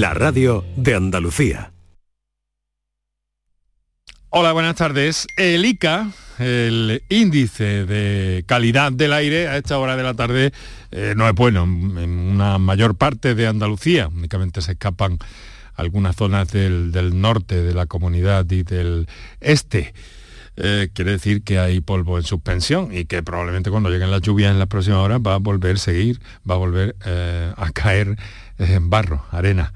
La radio de Andalucía. Hola, buenas tardes. El ICA, el índice de calidad del aire a esta hora de la tarde eh, no es bueno en una mayor parte de Andalucía. Únicamente se escapan algunas zonas del, norte de la comunidad y del este. Eh, quiere decir que hay polvo en suspensión y que probablemente cuando lleguen las lluvias en las próximas horas va a volver a seguir, va a volver eh, a caer barro, arena.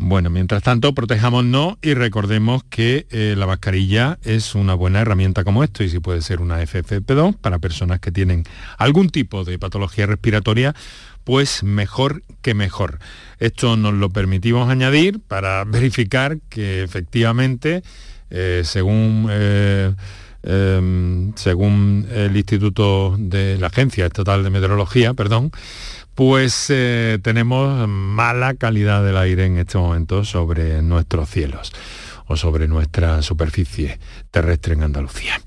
Bueno, mientras tanto, protejámonos y recordemos que eh, la mascarilla es una buena herramienta como esto y si puede ser una FFP2 para personas que tienen algún tipo de patología respiratoria, pues mejor que mejor. Esto nos lo permitimos añadir para verificar que efectivamente, eh, según... Eh, em, según el Instituto de la Agencia Estatal de Meteorología, perdón, pues eh, tenemos mala calidad del aire en este momento sobre nuestros cielos o sobre nuestra superficie terrestre en Andalucía.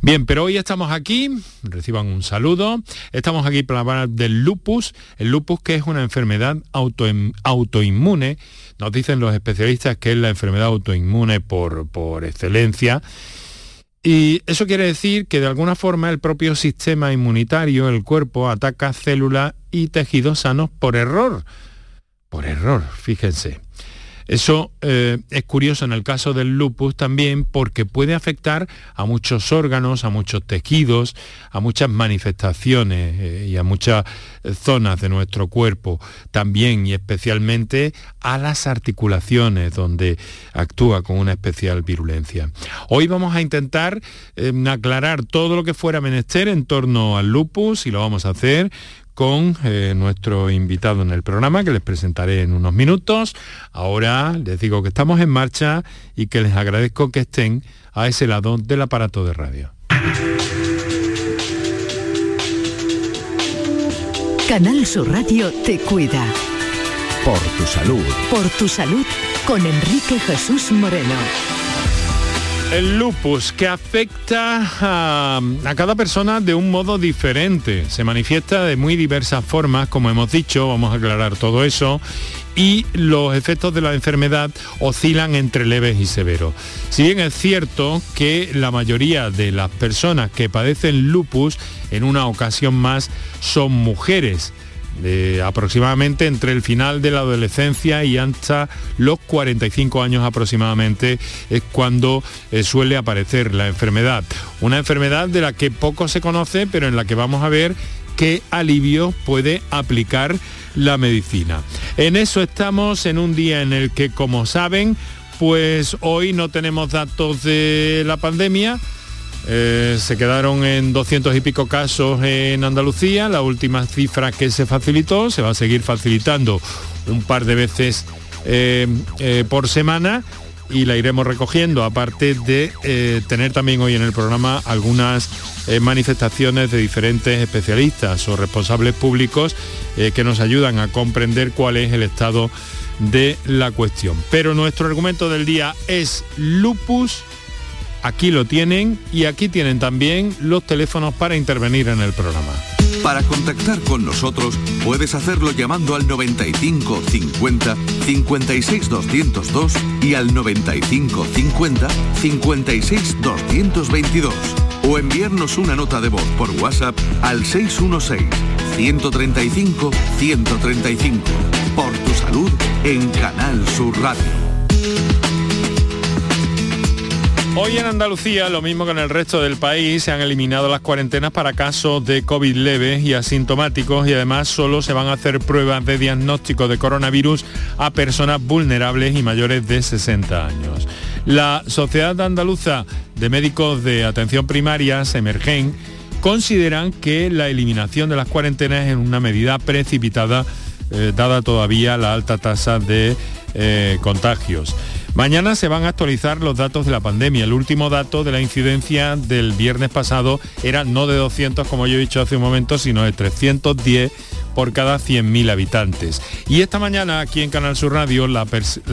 Bien, pero hoy estamos aquí, reciban un saludo, estamos aquí para hablar del lupus, el lupus que es una enfermedad autoinmune, nos dicen los especialistas que es la enfermedad autoinmune por, por excelencia, y eso quiere decir que de alguna forma el propio sistema inmunitario, el cuerpo, ataca células y tejidos sanos por error. Por error, fíjense. Eso eh, es curioso en el caso del lupus también porque puede afectar a muchos órganos, a muchos tejidos, a muchas manifestaciones eh, y a muchas eh, zonas de nuestro cuerpo, también y especialmente a las articulaciones donde actúa con una especial virulencia. Hoy vamos a intentar aclarar todo lo que fuera menester en torno al lupus y lo vamos a hacer con eh, nuestro invitado en el programa que les presentaré en unos minutos. Ahora les digo que estamos en marcha y que les agradezco que estén a ese lado del aparato de radio. Canal Sur Radio te cuida. Por tu salud. Por tu salud con Enrique Jesús Moreno. El lupus que afecta a, cada persona de un modo diferente. Se manifiesta de muy diversas formas, como hemos dicho, vamos a aclarar todo eso. Y los efectos de la enfermedad oscilan entre leves y severos. Si bien es cierto que la mayoría de las personas que padecen lupus en una ocasión más son mujeres, aproximadamente entre el final de la adolescencia y hasta los 45 años aproximadamente es cuando eh, suele aparecer la enfermedad. Una enfermedad de la que poco se conoce, pero en la que vamos a ver qué alivio puede aplicar la medicina. En eso estamos en un día en el que, como saben, pues hoy no tenemos datos de la pandemia, eh, se quedaron en 200 y pico casos en Andalucía, la última cifra que se facilitó, se va a seguir facilitando un par de veces eh, eh, por semana y la iremos recogiendo, aparte de tener también hoy en el programa algunas manifestaciones de diferentes especialistas o responsables públicos que nos ayudan a comprender cuál es el estado de la cuestión. Pero nuestro argumento del día es lupus Aquí lo tienen y aquí tienen también los teléfonos para intervenir en el programa. Para contactar con nosotros puedes hacerlo llamando al 95 50 56 202 y al 95 50 56 222 o enviarnos una nota de voz por WhatsApp al 616 135 135 por tu salud en Canal Sur Radio. Hoy en Andalucía, lo mismo que en el resto del país, se han eliminado las cuarentenas para casos de COVID leves y asintomáticos y además solo se van a hacer pruebas de diagnóstico de coronavirus a personas vulnerables y mayores de 60 años. La Sociedad Andaluza de Médicos de Atención Primaria, Semergen, consideran que la eliminación de las cuarentenas es una medida precipitada, eh, dada todavía la alta tasa de eh, contagios. Mañana se van a actualizar los datos de la pandemia. El último dato de la incidencia del viernes pasado era no de 200, como yo he dicho hace un momento, sino de 310 por cada 100.000 habitantes. Y esta mañana aquí en Canal Sur Radio, la,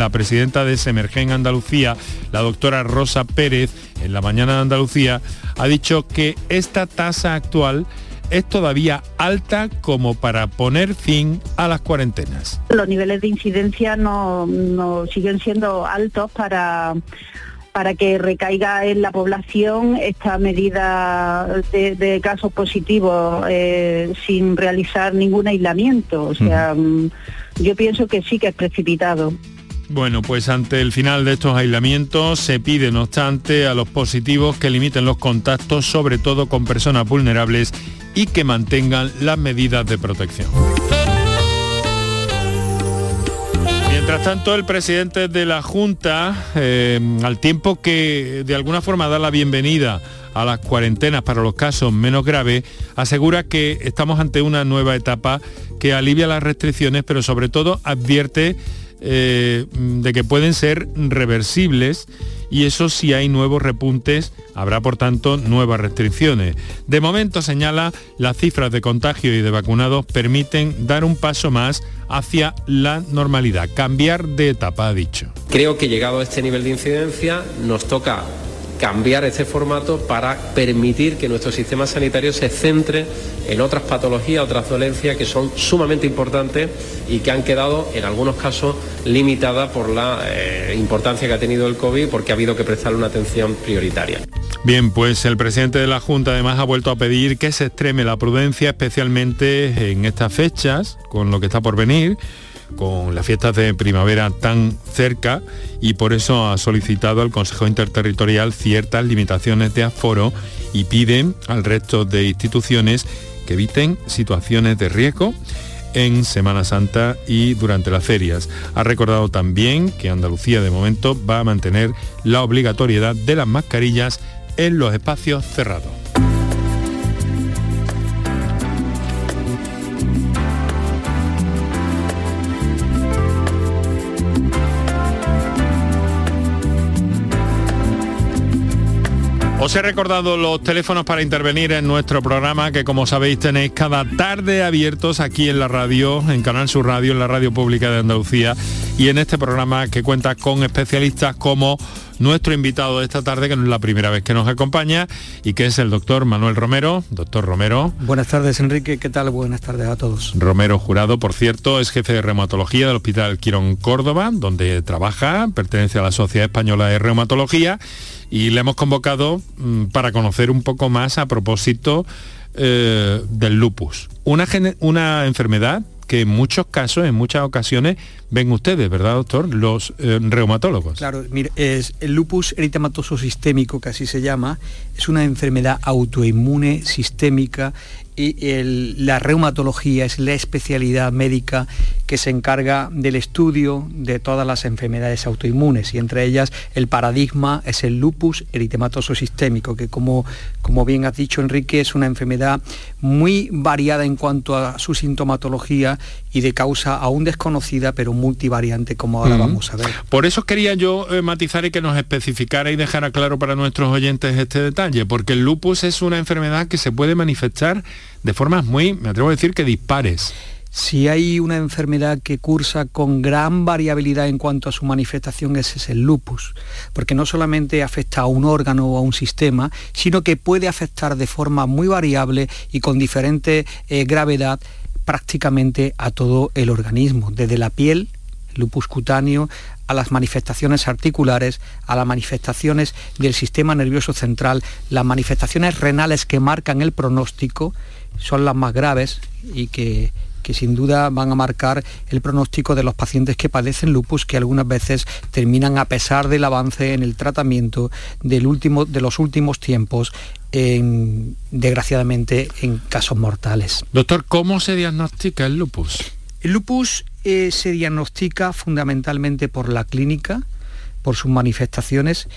presidenta de Semergen Andalucía, la doctora Rosa Pérez, en la mañana de Andalucía, ha dicho que esta tasa actual es todavía alta como para poner fin a las cuarentenas. Los niveles de incidencia no, siguen siendo altos para para que recaiga en la población esta medida de, casos positivos eh, sin realizar ningún aislamiento. O sea, mm, yo pienso que sí que es precipitado. Bueno, pues ante el final de estos aislamientos se pide, no obstante, a los positivos que limiten los contactos, sobre todo con personas vulnerables, y que mantengan las medidas de protección. Mientras tanto, el presidente de la Junta, eh, al tiempo que de alguna forma da la bienvenida a las cuarentenas para los casos menos graves, asegura que estamos ante una nueva etapa que alivia las restricciones, pero sobre todo advierte eh, de que pueden ser reversibles y eso si hay nuevos repuntes habrá por tanto nuevas restricciones. De momento señala las cifras de contagio y de vacunados permiten dar un paso más hacia la normalidad, cambiar de etapa, ha dicho. Creo que llegado a este nivel de incidencia nos toca cambiar este formato para permitir que nuestro sistema sanitario se centre en otras patologías, otras dolencias que son sumamente importantes y que han quedado en algunos casos limitadas por la eh, importancia que ha tenido el COVID porque ha habido que prestarle una atención prioritaria. Bien, pues el presidente de la Junta además ha vuelto a pedir que se extreme la prudencia, especialmente en estas fechas, con lo que está por venir con las fiestas de primavera tan cerca y por eso ha solicitado al Consejo Interterritorial ciertas limitaciones de aforo y piden al resto de instituciones que eviten situaciones de riesgo en Semana Santa y durante las ferias. Ha recordado también que Andalucía de momento va a mantener la obligatoriedad de las mascarillas en los espacios cerrados. Os he recordado los teléfonos para intervenir en nuestro programa que como sabéis tenéis cada tarde abiertos aquí en la radio, en Canal Sur Radio, en la radio pública de Andalucía y en este programa que cuenta con especialistas como nuestro invitado de esta tarde, que no es la primera vez que nos acompaña, y que es el doctor Manuel Romero. Doctor Romero. Buenas tardes, Enrique. ¿Qué tal? Buenas tardes a todos. Romero Jurado, por cierto, es jefe de reumatología del Hospital Quirón Córdoba, donde trabaja, pertenece a la Sociedad Española de Reumatología y le hemos convocado mm, para conocer un poco más a propósito eh, del lupus. Una, una enfermedad que en muchos casos, en muchas ocasiones, ven ustedes, ¿verdad, doctor? Los eh, reumatólogos. Claro, mire, es el lupus eritematoso sistémico, que así se llama, es una enfermedad autoinmune sistémica y la reumatología es la especialidad médica que se encarga del estudio de todas las enfermedades autoinmunes y entre ellas el paradigma es el lupus eritematoso sistémico, que como, como bien has dicho Enrique es una enfermedad muy variada en cuanto a su sintomatología y de causa aún desconocida pero multivariante como ahora vamos a ver. Por eso quería yo eh, matizar y que nos especificara y dejara claro para nuestros oyentes este detalle, porque el lupus es una enfermedad que se puede manifestar de formas muy, me atrevo a decir que dispares. Si hay una enfermedad que cursa con gran variabilidad en cuanto a su manifestación, ese es el lupus, porque no solamente afecta a un órgano o a un sistema, sino que puede afectar de forma muy variable y con diferente eh, gravedad prácticamente a todo el organismo, desde la piel, lupus cutáneo, a las manifestaciones articulares, a las manifestaciones del sistema nervioso central, las manifestaciones renales que marcan el pronóstico son las más graves y que, sin duda van a marcar el pronóstico de los pacientes que padecen lupus, que algunas veces terminan a pesar del avance en el tratamiento del último, de los últimos tiempos, desgraciadamente en casos mortales. Doctor, ¿cómo se diagnostica el lupus? El lupus eh, se diagnostica fundamentalmente por la clínica, por sus manifestaciones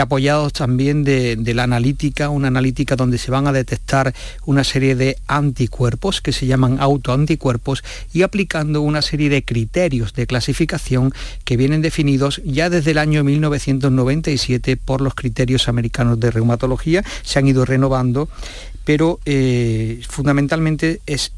apoyados también de, la analítica, una analítica donde se van a detectar una serie de anticuerpos que se llaman autoanticuerpos y aplicando una serie de criterios de clasificación que vienen definidos ya desde el año 1997 por los criterios americanos de reumatología, se han ido renovando pero eh, fundamentalmente es,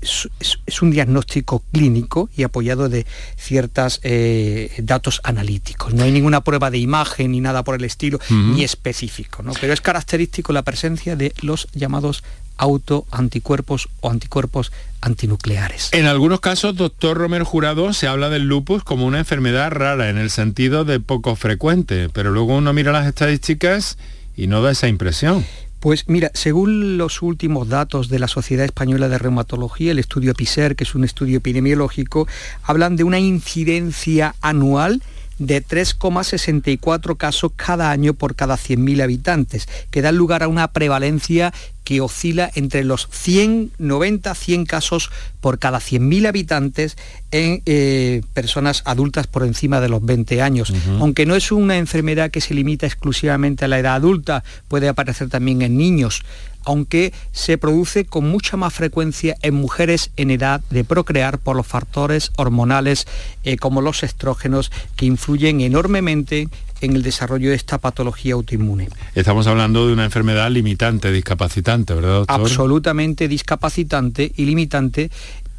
un diagnóstico clínico y apoyado de ciertos eh, datos analíticos. No hay ninguna prueba de imagen ni nada por el estilo, ni específico, ¿no? pero es característico la presencia de los llamados autoanticuerpos o anticuerpos antinucleares. En algunos casos, doctor Romero Jurado, se habla del lupus como una enfermedad rara en el sentido de poco frecuente, pero luego uno mira las estadísticas y no da esa impresión. Pues mira, según los últimos datos de la Sociedad Española de Reumatología, el estudio PISER, que es un estudio epidemiológico, hablan de una incidencia anual de 3,64 casos cada año por cada 100.000 habitantes, que dan lugar a una prevalencia que oscila entre los 100, 90, 100 casos por cada 100.000 habitantes en eh, personas adultas por encima de los 20 años. Aunque no es una enfermedad que se limita exclusivamente a la edad adulta, puede aparecer también en niños aunque se produce con mucha más frecuencia en mujeres en edad de procrear por los factores hormonales eh, como los estrógenos que influyen enormemente en el desarrollo de esta patología autoinmune. Estamos hablando de una enfermedad limitante, discapacitante, ¿verdad, doctor? Absolutamente discapacitante y limitante,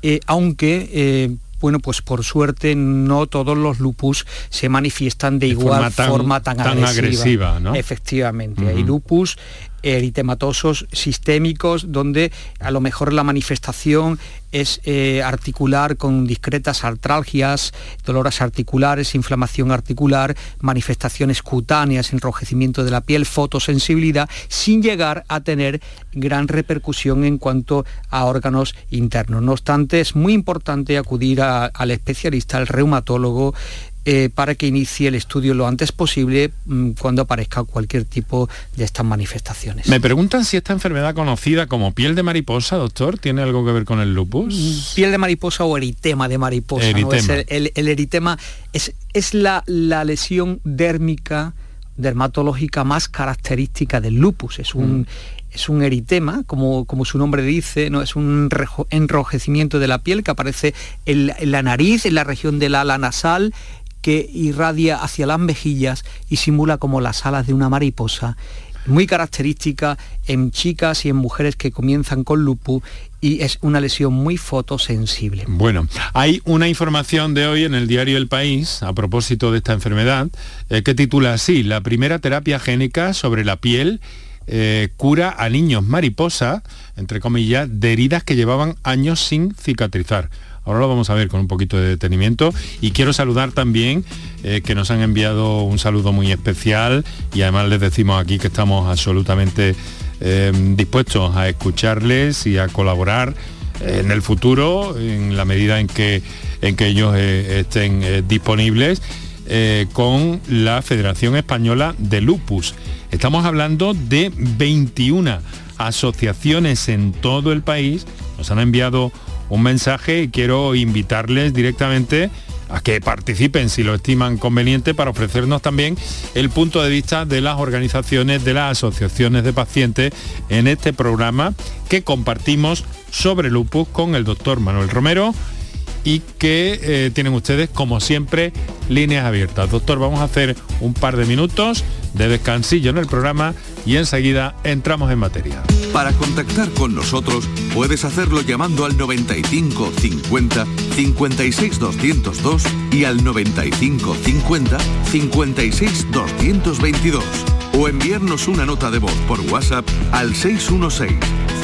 eh, aunque eh, bueno, pues por suerte no todos los lupus se manifiestan de, igual forma tan, agresiva. Efectivamente, hay lupus eritematosos sistémicos donde a lo mejor la manifestación es eh, articular con discretas artralgias, dolores articulares, inflamación articular, manifestaciones cutáneas, enrojecimiento de la piel, fotosensibilidad, sin llegar a tener gran repercusión en cuanto a órganos internos. No obstante, es muy importante acudir al especialista, al reumatólogo, eh, para que inicie el estudio lo antes posible mm, cuando aparezca cualquier tipo de estas manifestaciones. Me preguntan si esta enfermedad conocida como piel de mariposa, doctor, ¿tiene algo que ver con el lupus? Mm, piel de mariposa o eritema de mariposa. el, eritema es, es la, lesión dérmica dermatológica más característica del lupus. Es un, mm. es un eritema, como, como, su nombre dice, ¿no? es un enrojecimiento de la piel que aparece en, en, la nariz, en la región del ala nasal, que irradia hacia las mejillas y simula como las alas de una mariposa muy característica en chicas y en mujeres que comienzan con lupus y es una lesión muy fotosensible. Bueno, hay una información de hoy en el diario El País a propósito de esta enfermedad eh, que titula así, la primera terapia génica sobre la piel eh, cura a niños mariposa, entre comillas, de heridas que llevaban años sin cicatrizar. Ahora lo vamos a ver con un poquito de detenimiento y quiero saludar también eh, que nos han enviado un saludo muy especial y además les decimos aquí que estamos absolutamente em, dispuestos a escucharles y a colaborar en el futuro en la medida en que, en que ellos eh, estén eh, disponibles con la Federación Española de Lupus. Estamos hablando de 21 asociaciones en todo el país. Nos han enviado un mensaje y quiero invitarles directamente a que participen si lo estiman conveniente para ofrecernos también el punto de vista de las organizaciones, de las asociaciones de pacientes en este programa que compartimos sobre lupus con el doctor Manuel Romero y que eh, tienen ustedes, como siempre, líneas abiertas. Doctor, vamos a hacer un par de minutos de descansillo en el programa y enseguida entramos en materia. Para contactar con nosotros puedes hacerlo llamando al 95 50 56 202 y al 95 50 56 222 o enviarnos una nota de voz por WhatsApp al 616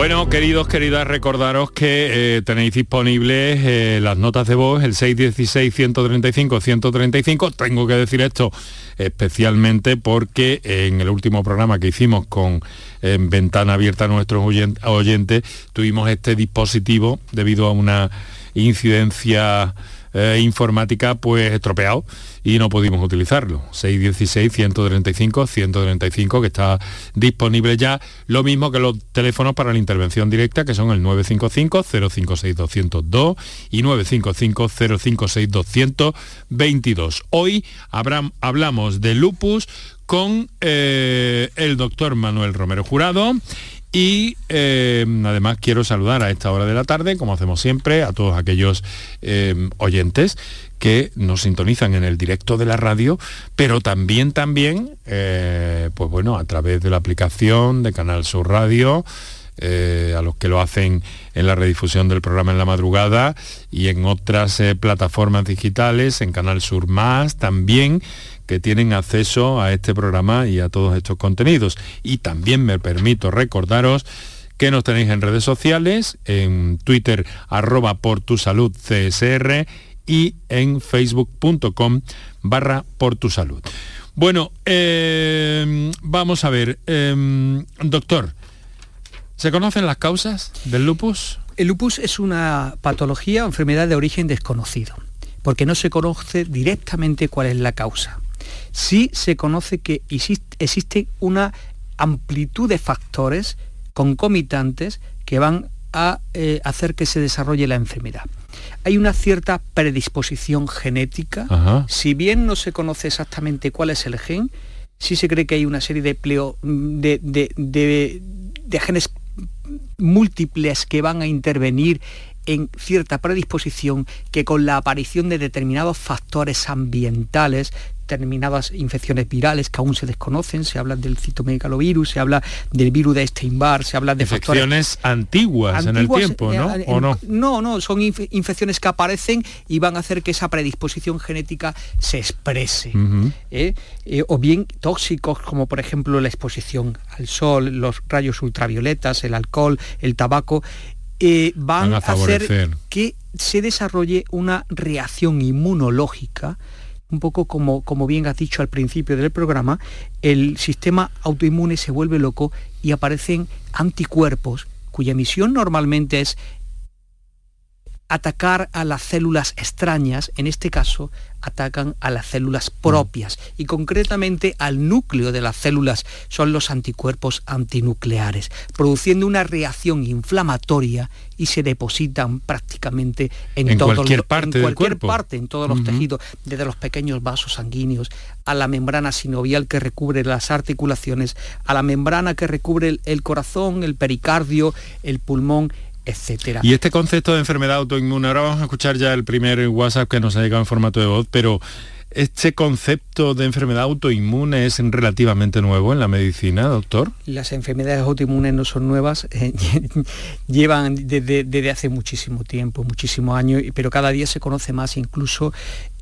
Bueno, queridos, queridas, recordaros que eh, tenéis disponibles eh, las notas de voz, el 616-135-135. Tengo que decir esto especialmente porque en el último programa que hicimos con Ventana Abierta a nuestros oyentes, tuvimos este dispositivo debido a una incidencia eh, informática pues estropeado y no pudimos utilizarlo. 616-135-135 que está disponible ya, lo mismo que los teléfonos para la intervención directa que son el 955-056-202 y 955-056-222. Hoy hablamos de lupus con eh, el doctor Manuel Romero Jurado y eh, además quiero saludar a esta hora de la tarde, como hacemos siempre, a todos aquellos eh, oyentes que nos sintonizan en el directo de la radio, pero también, también, eh, pues bueno, a través de la aplicación de Canal Sur Radio, a los que lo hacen en la redifusión del programa en la madrugada y en otras plataformas digitales, en Canal Sur Más también, que tienen acceso a este programa y a todos estos contenidos. Y también me permito recordaros que nos tenéis en redes sociales, en Twitter arroba por tu salud CSR y en facebook.com barra por tu salud. Bueno, em, vamos a ver, em, doctor, ¿se conocen las causas del lupus? El lupus es una patología o enfermedad de origen desconocido, porque no se conoce directamente cuál es la causa sí se conoce que existe, una amplitud de factores concomitantes que van a eh, hacer que se desarrolle la enfermedad. Hay una cierta predisposición genética, si bien no se conoce exactamente cuál es el gen, sí se cree que hay una serie de, de genes múltiples que van a intervenir en cierta predisposición que con la aparición de determinados factores ambientales determinadas infecciones virales que aún se desconocen, se habla del citomegalovirus, se habla del virus de Steinbar, se habla de infecciones antiguas, en el tiempo, ¿no? Eh, ¿O no? No, no, son infecciones que aparecen y van a hacer que esa predisposición genética se exprese. ¿eh? Eh, o bien tóxicos como por ejemplo la exposición al sol, los rayos ultravioletas, el alcohol, el tabaco, van, a, hacer que se desarrolle una reacción inmunológica un poco como, como bien has dicho al principio del programa, el sistema autoinmune se vuelve loco y aparecen anticuerpos cuya misión normalmente es atacar a las células extrañas, en este caso atacan a las células propias. Y concretamente al núcleo de las células son los anticuerpos antinucleares, produciendo una reacción inflamatoria y se depositan prácticamente en, cualquier parte en cualquier parte, en todos los tejidos, desde los pequeños vasos sanguíneos a la membrana sinovial que recubre las articulaciones, a la membrana que recubre el corazón, el pericardio, el pulmón, etcétera. Y este concepto de enfermedad autoinmune, ahora vamos a escuchar ya el primer WhatsApp que nos ha llegado en formato de voz, pero ¿Este concepto de enfermedad autoinmune es relativamente nuevo en la medicina, doctor? Las enfermedades autoinmunes no son nuevas, eh, llevan desde, hace muchísimo tiempo, muchísimos años, pero cada día se conoce más incluso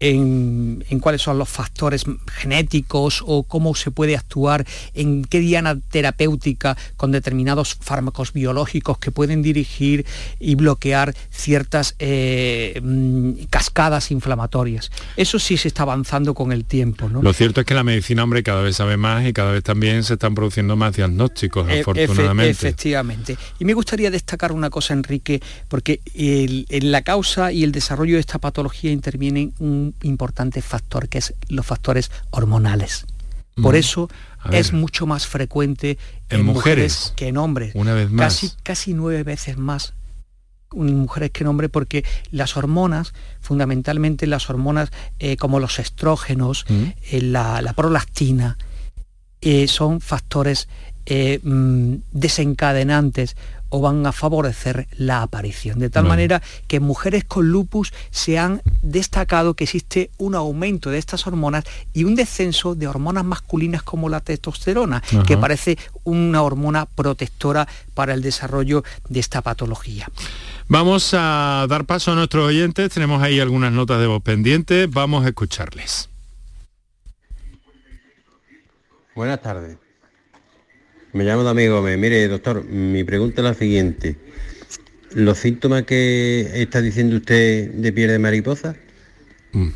en, cuáles son los factores genéticos o cómo se puede actuar, en qué diana terapéutica con determinados fármacos biológicos que pueden dirigir y bloquear ciertas eh, mm, cascadas inflamatorias. Eso sí se está avanzando con el tiempo. Lo cierto es que la medicina, hombre, cada vez sabe más y cada vez también se están produciendo más diagnósticos, e, afortunadamente. efectivamente. Y me gustaría destacar una cosa, Enrique, porque en la causa y el desarrollo de esta patología intervienen un importante factor, que es los factores hormonales. Por mm. eso es mucho más frecuente en, mujeres, que en hombres. Una vez más. Casi, casi nueve veces más en mujeres que en hombres porque las hormonas, fundamentalmente las hormonas eh, como los estrógenos, mm. eh, la, prolactina, eh, son factores mm, desencadenantes o van a favorecer la aparición. De tal manera que en mujeres con lupus se han destacado que existe un aumento de estas hormonas y un descenso de hormonas masculinas como la testosterona, que parece una hormona protectora para el desarrollo de esta patología. Vamos a dar paso a nuestros oyentes, tenemos ahí algunas notas de voz pendientes, vamos a escucharles. Buenas tardes. Me llamo amigo me Mire, doctor, mi pregunta es la siguiente. ¿Los síntomas que está diciendo usted de piel de mariposa? Mm.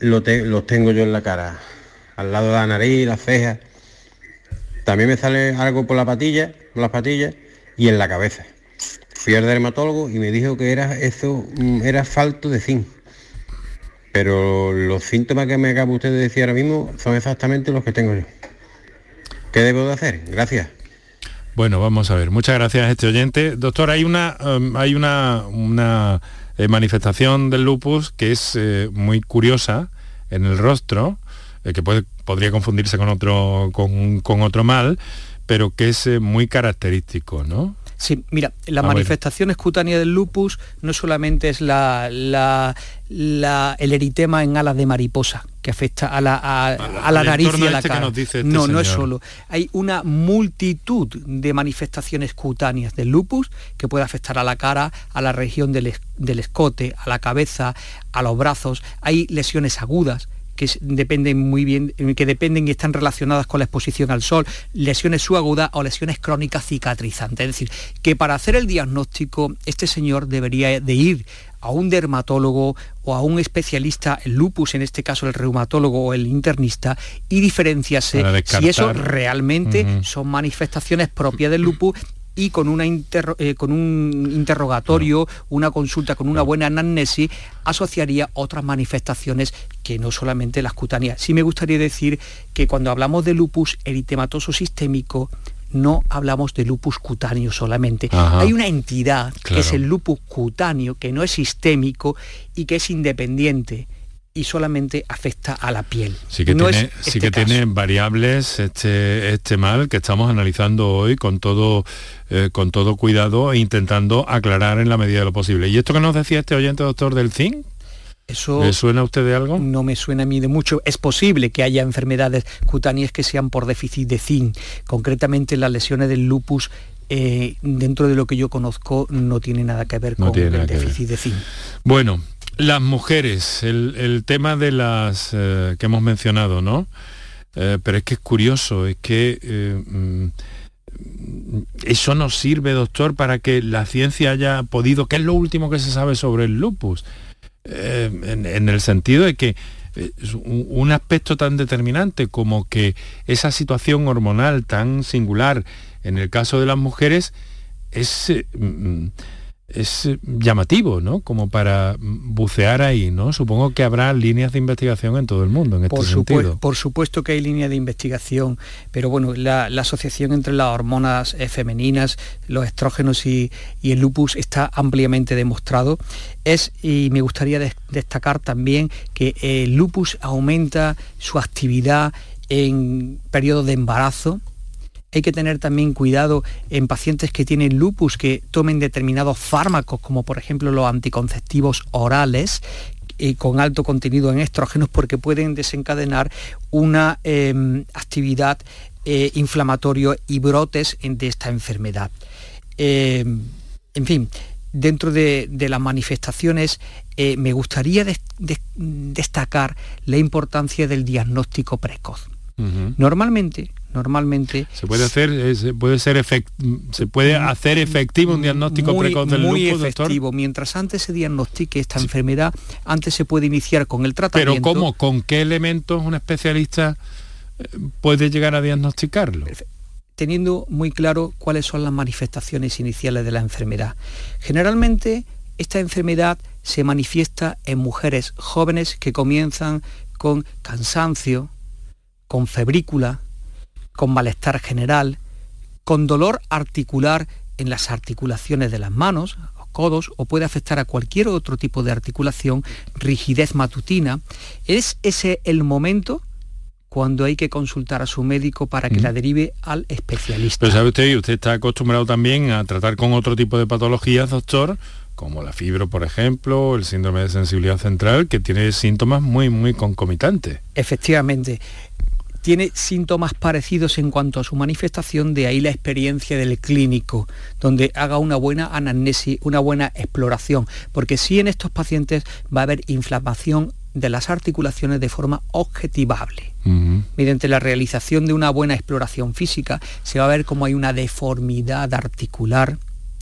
los tengo yo en la cara, al lado de la nariz, las cejas. También me sale algo por la patilla, por las patillas y en la cabeza. Fui al dermatólogo y me dijo que era eso, mm, era falto de zinc. Pero los síntomas que me acaba usted de decir ahora mismo son exactamente los que tengo yo. ¿Qué debo de hacer? Gracias. Bueno, vamos a ver. Muchas gracias a este oyente. Doctor, hay una, um, hay una, una eh, manifestación del lupus que es eh, muy curiosa en el rostro, eh, que puede, podría confundirse con otro, con, con otro mal, pero que es muy característico, ¿no? Sí, mira, la manifestación escutánea del lupus no solamente es la, el eritema en alas de mariposa, que afecta a la, a, la nariz y a la este cara. Este no, no es solo. Hay una multitud de manifestaciones cutáneas del lupus que puede afectar a la cara, a la región del, del escote, a la cabeza, a los brazos. Hay lesiones agudas que dependen muy bien, que dependen y están relacionadas con la exposición al sol, lesiones subagudas o lesiones crónicas cicatrizantes. Es decir, que para hacer el diagnóstico, este señor debería de ir a un dermatólogo o a un especialista en lupus, en este caso el reumatólogo o el internista, y diferenciarse si eso realmente son manifestaciones propias del lupus y con, una eh, con un interrogatorio, una consulta con una buena anamnesis, asociaría otras manifestaciones que no solamente las cutáneas. Sí me gustaría decir que cuando hablamos de lupus eritematoso sistémico, no hablamos de lupus cutáneo solamente. Hay una entidad que es el lupus cutáneo, que no es sistémico y que es independiente y solamente afecta a la piel. Sí que, tiene, sí este que tiene variables este, este mal que estamos analizando hoy con todo, eh, con todo cuidado e intentando aclarar en la medida de lo posible. ¿Y esto que nos decía este oyente doctor del zinc? Eso ¿Le suena a usted de algo? No me suena a mí de mucho. Es posible que haya enfermedades cutáneas que sean por déficit de zinc. Concretamente las lesiones del lupus eh, dentro de lo que yo conozco no tiene nada que ver con el déficit de zinc. Bueno, las mujeres, el, tema de las eh, que hemos mencionado, ¿no? Eh, pero es que es curioso, es que eh, mm, eso nos sirve, doctor, para que la ciencia haya podido, ¿qué es lo último que se sabe sobre el lupus? En, en, el sentido de que un aspecto tan determinante como que esa situación hormonal tan singular en el caso de las mujeres es mm, es eh, llamativo, ¿no? Como para bucear ahí, ¿no? Supongo que habrá líneas de investigación en todo el mundo en este por sentido. Por supuesto que hay líneas de investigación, pero bueno, la, asociación entre las hormonas eh, femeninas, los estrógenos y, el lupus está ampliamente demostrado. Es, y me gustaría destacar también que el lupus aumenta su actividad en periodos de embarazo, hay que tener también cuidado en pacientes que tienen lupus que tomen determinados fármacos, como por ejemplo los anticonceptivos orales, eh, con alto contenido en estrógenos porque pueden desencadenar una em, actividad eh, inflamatoria y brotes de esta enfermedad. Em, en fin, dentro de, las manifestaciones eh, me gustaría destacar la importancia del diagnóstico precoz. Normalmente normalmente se puede hacer se puede ser se puede hacer efectivo un diagnóstico precoz del muy efectivo. Mientras antes se diagnostique esta enfermedad antes se puede iniciar con el tratamiento. Pero cómo con qué elementos un especialista eh, puede llegar a diagnosticarlo teniendo muy claro cuáles son las manifestaciones iniciales de la enfermedad. Generalmente esta enfermedad se manifiesta en mujeres jóvenes que comienzan con cansancio con febrícula con malestar general, con dolor articular en las articulaciones de las manos, codos o puede afectar a cualquier otro tipo de articulación, rigidez matutina. ¿Es ese el momento cuando hay que consultar a su médico para que la derive al especialista? Pero sabe usted, usted está acostumbrado también a tratar con otro tipo de patologías, doctor, como la fibro, por ejemplo, el síndrome de sensibilidad central, que tiene síntomas muy, muy concomitantes. Efectivamente tiene síntomas parecidos en cuanto a su manifestación, de ahí la experiencia del clínico, donde haga una buena anamnesis, una buena exploración, porque si en estos pacientes va a haber inflamación de las articulaciones de forma objetivable. Mediante la realización de una buena exploración física se va a ver cómo hay una deformidad articular,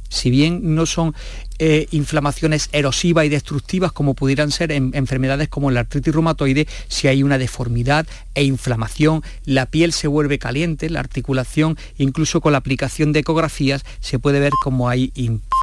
si bien no son eh, inflamaciones erosivas y destructivas como pudieran ser en enfermedades como la artritis reumatoide, si hay una deformidad e inflamación, la piel se vuelve caliente, la articulación, incluso con la aplicación de ecografías se puede ver como hay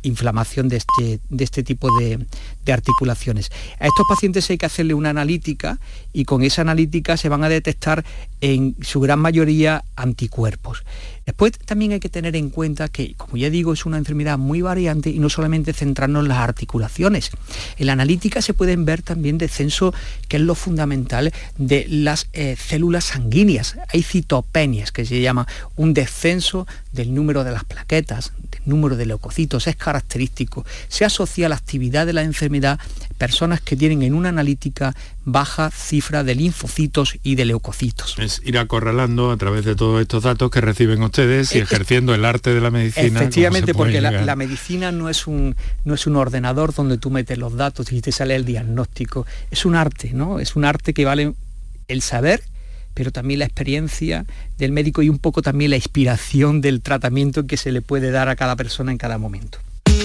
inflamación de este, de este tipo de articulaciones. A estos pacientes hay que hacerle una analítica y con esa analítica se van a detectar en su gran mayoría anticuerpos. Después también hay que tener en cuenta que, como ya digo, es una enfermedad muy variante y no solamente centrarnos en las articulaciones. En la analítica se pueden ver también descenso, que es lo fundamental, de las eh, células sanguíneas. Hay citopenias, que se llama un descenso del número de las plaquetas, del número de leucocitos, es característico. Se asocia a la actividad de la enfermedad personas que tienen en una analítica baja cifra de linfocitos y de leucocitos. Es ir acorralando a través de todos estos datos que reciben ustedes y ejerciendo el arte de la medicina. Efectivamente, porque la, medicina no es, un, no es un ordenador donde tú metes los datos y te sale el diagnóstico. Es un arte, ¿no? Es un arte que vale el saber pero también la experiencia del médico y un poco también la inspiración del tratamiento que se le puede dar a cada persona en cada momento.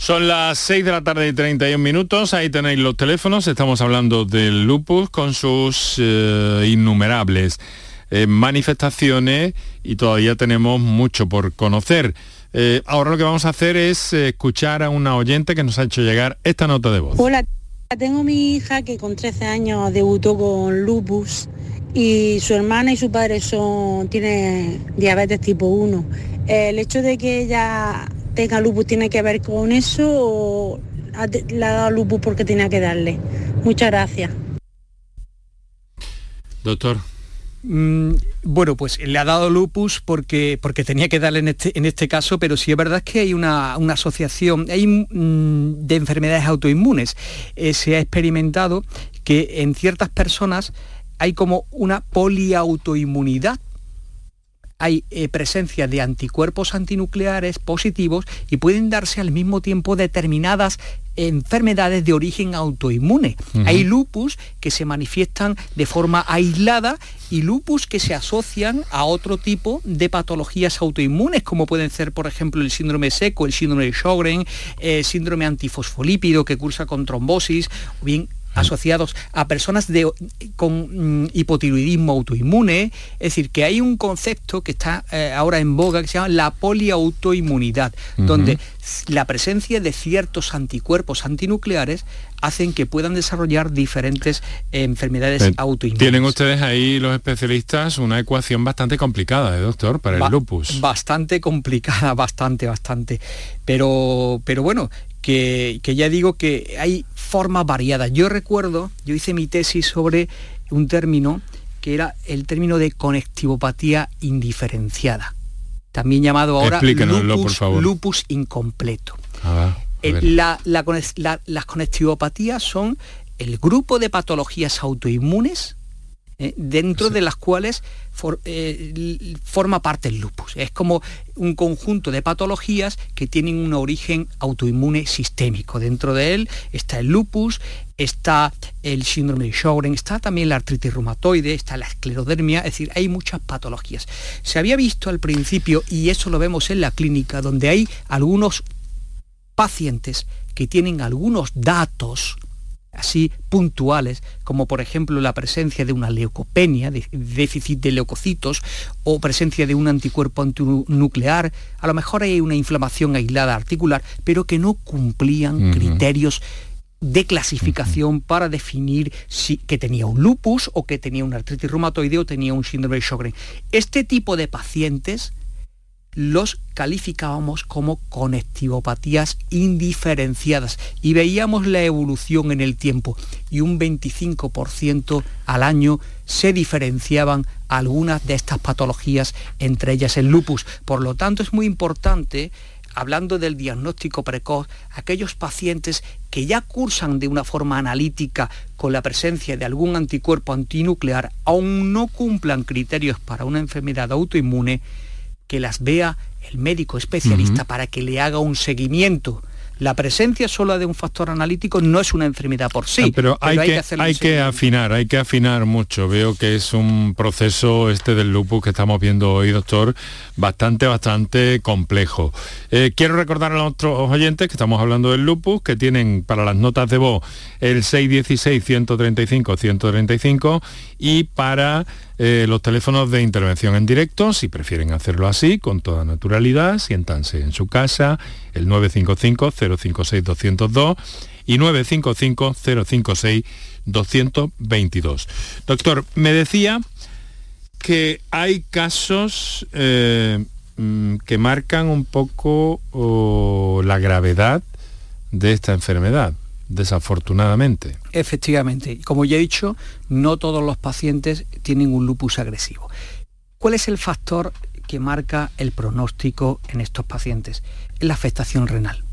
Son las 6 de la tarde y 31 minutos, ahí tenéis los teléfonos, estamos hablando del lupus con sus eh, innumerables eh, manifestaciones y todavía tenemos mucho por conocer. Eh, ahora lo que vamos a hacer es escuchar a una oyente que nos ha hecho llegar esta nota de voz. Hola, tengo mi hija que con 13 años debutó con lupus y su hermana y su padre son tiene diabetes tipo 1. El hecho de que ella tenga lupus tiene que ver con eso o le ha dado lupus porque tenía que darle. Muchas gracias. Doctor. Mm, bueno, pues le ha dado lupus porque, porque tenía que darle en este, en este caso, pero sí es verdad que hay una, asociación hay, mm, de enfermedades autoinmunes. Eh, se ha experimentado que en ciertas personas hay como una poliautoinmunidad hay eh, presencia de anticuerpos antinucleares positivos y pueden darse al mismo tiempo determinadas enfermedades de origen autoinmune. Hay lupus que se manifiestan de forma aislada y lupus que se asocian a otro tipo de patologías autoinmunes, como pueden ser, por ejemplo, el síndrome seco, el síndrome de Sjögren, el síndrome antifosfolípido que cursa con trombosis, o bien asociados a personas de, con mm, hipotiroidismo autoinmune, es decir, que hay un concepto que está eh, ahora en boga que se llama la poliautoinmunidad, donde la presencia de ciertos anticuerpos antinucleares hacen que puedan desarrollar diferentes enfermedades autoinmunes. Tienen ustedes ahí los especialistas una ecuación bastante complicada, ¿eh, doctor, para el lupus. Bastante complicada, bastante, bastante. Pero, pero bueno, que, que ya digo que hay formas variadas. Yo recuerdo, yo hice mi tesis sobre un término que era el término de conectivopatía indiferenciada, también llamado ahora lupus, incompleto. Ah, eh, las conectivopatías son el grupo de patologías autoinmunes ¿eh? dentro de las cuales eh, forma parte el lupus. Es como un conjunto de patologías que tienen un origen autoinmune sistémico. Dentro de él está el lupus, está el síndrome de Sjögren, está también la artritis reumatoide, está la esclerodermia, es decir, hay muchas patologías. Se había visto al principio, y eso lo vemos en la clínica, donde hay algunos pacientes que tienen algunos datos así puntuales, como por ejemplo la presencia de una leucopenia, de déficit de leucocitos, o presencia de un anticuerpo antinuclear, a lo mejor hay una inflamación aislada articular, pero que no cumplían criterios de clasificación para definir si que tenía un lupus o que tenía una artritis reumatoide o tenía un síndrome de Sjögren. Este tipo de pacientes los calificábamos como conectivopatías indiferenciadas y veíamos la evolución en el tiempo y un 25% al año se diferenciaban algunas de estas patologías, entre ellas el lupus. Por lo tanto, es muy importante hablando del diagnóstico precoz, aquellos pacientes que ya cursan de una forma analítica con la presencia de algún anticuerpo antinuclear, aún no cumplan criterios para una enfermedad autoinmune, que las vea el médico especialista para que le haga un seguimiento la presencia sola de un factor analítico no es una enfermedad por sí. Ah, pero, hay, que, hay que afinar, hay que afinar mucho. Veo que es un proceso este del lupus que estamos viendo hoy, doctor, bastante, bastante complejo. Eh, quiero recordar a los otros oyentes que estamos hablando del lupus, que tienen para las notas de voz el 616-135-135 y para eh, los teléfonos de intervención en directo, si prefieren hacerlo así, con toda naturalidad, siéntanse en su casa, el 955-056-202 y 955-056-222. Doctor, me decía que hay casos eh, mm, que marcan un poco la gravedad de esta enfermedad desafortunadamente. Efectivamente, como ya he dicho, no todos los pacientes tienen un lupus agresivo. ¿Cuál es el factor que marca el pronóstico en estos pacientes? La afectación renal.